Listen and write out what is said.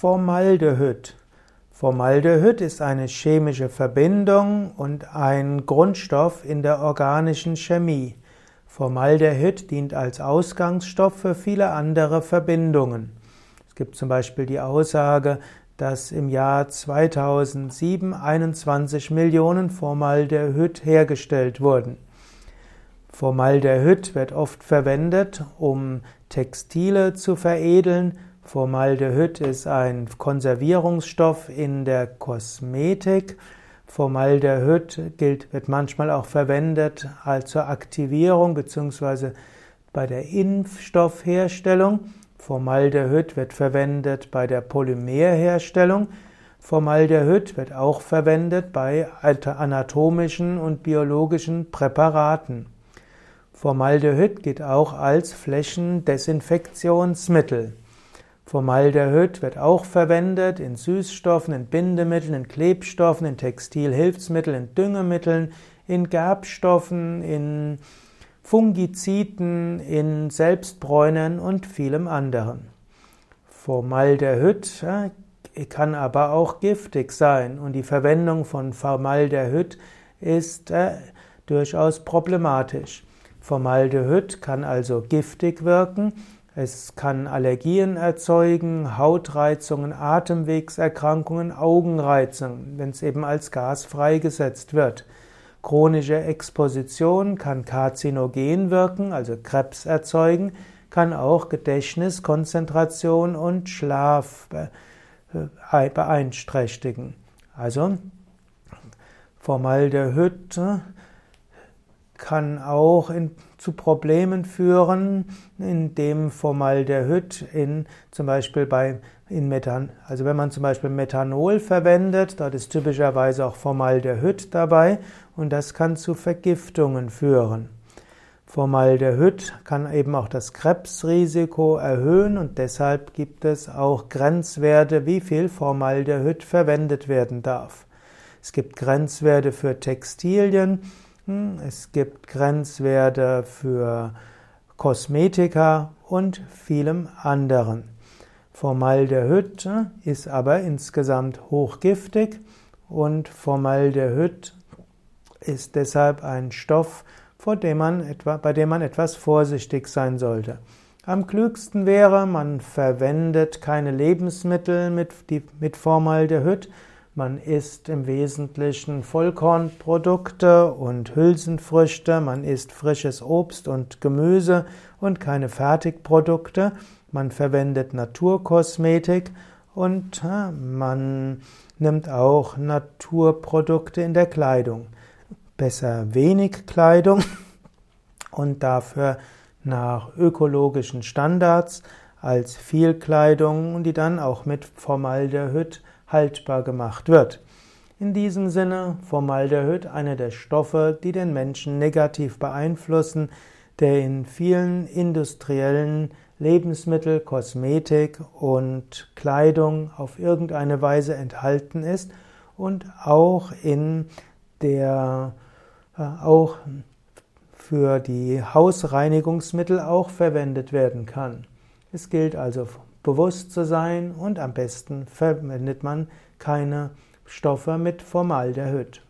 Formaldehyd. Formaldehyd ist eine chemische Verbindung und ein Grundstoff in der organischen Chemie. Formaldehyd dient als Ausgangsstoff für viele andere Verbindungen. Es gibt zum Beispiel die Aussage, dass im Jahr 2007 21 Millionen Formaldehyd hergestellt wurden. Formaldehyd wird oft verwendet, um Textile zu veredeln, Formaldehyd ist ein Konservierungsstoff in der Kosmetik. Formaldehyd gilt, wird manchmal auch verwendet als zur Aktivierung bzw. bei der Impfstoffherstellung. Formaldehyd wird verwendet bei der Polymerherstellung. Formaldehyd wird auch verwendet bei anatomischen und biologischen Präparaten. Formaldehyd gilt auch als Flächendesinfektionsmittel. Formaldehyd wird auch verwendet in Süßstoffen, in Bindemitteln, in Klebstoffen, in Textilhilfsmitteln, in Düngemitteln, in Gerbstoffen, in Fungiziden, in Selbstbräunern und vielem anderen. Formaldehyd kann aber auch giftig sein und die Verwendung von Formaldehyd ist äh, durchaus problematisch. Formaldehyd kann also giftig wirken es kann Allergien erzeugen, Hautreizungen, Atemwegserkrankungen, Augenreizungen, wenn es eben als Gas freigesetzt wird. Chronische Exposition kann karzinogen wirken, also Krebs erzeugen, kann auch Gedächtnis, Konzentration und Schlaf äh, beeinträchtigen. Also Formaldehyd kann auch in, zu Problemen führen, indem Formaldehyd in zum Beispiel bei in Methan, also wenn man zum Beispiel Methanol verwendet, dort ist typischerweise auch Formaldehyd dabei und das kann zu Vergiftungen führen. Formaldehyd kann eben auch das Krebsrisiko erhöhen und deshalb gibt es auch Grenzwerte, wie viel Formaldehyd verwendet werden darf. Es gibt Grenzwerte für Textilien, es gibt Grenzwerte für Kosmetika und vielem anderen. Formaldehyd ist aber insgesamt hochgiftig und Formaldehyd ist deshalb ein Stoff, vor dem man etwa, bei dem man etwas vorsichtig sein sollte. Am klügsten wäre, man verwendet keine Lebensmittel mit, die, mit Formaldehyd, man isst im Wesentlichen Vollkornprodukte und Hülsenfrüchte, man isst frisches Obst und Gemüse und keine Fertigprodukte, man verwendet Naturkosmetik und man nimmt auch Naturprodukte in der Kleidung. Besser wenig Kleidung und dafür nach ökologischen Standards als viel Kleidung, die dann auch mit Formaldehyd haltbar gemacht wird. In diesem Sinne Formaldehyd einer der Stoffe, die den Menschen negativ beeinflussen, der in vielen industriellen Lebensmittel, Kosmetik und Kleidung auf irgendeine Weise enthalten ist und auch in der äh, auch für die Hausreinigungsmittel auch verwendet werden kann. Es gilt also bewusst zu sein und am besten verwendet man keine Stoffe mit Formaldehyd.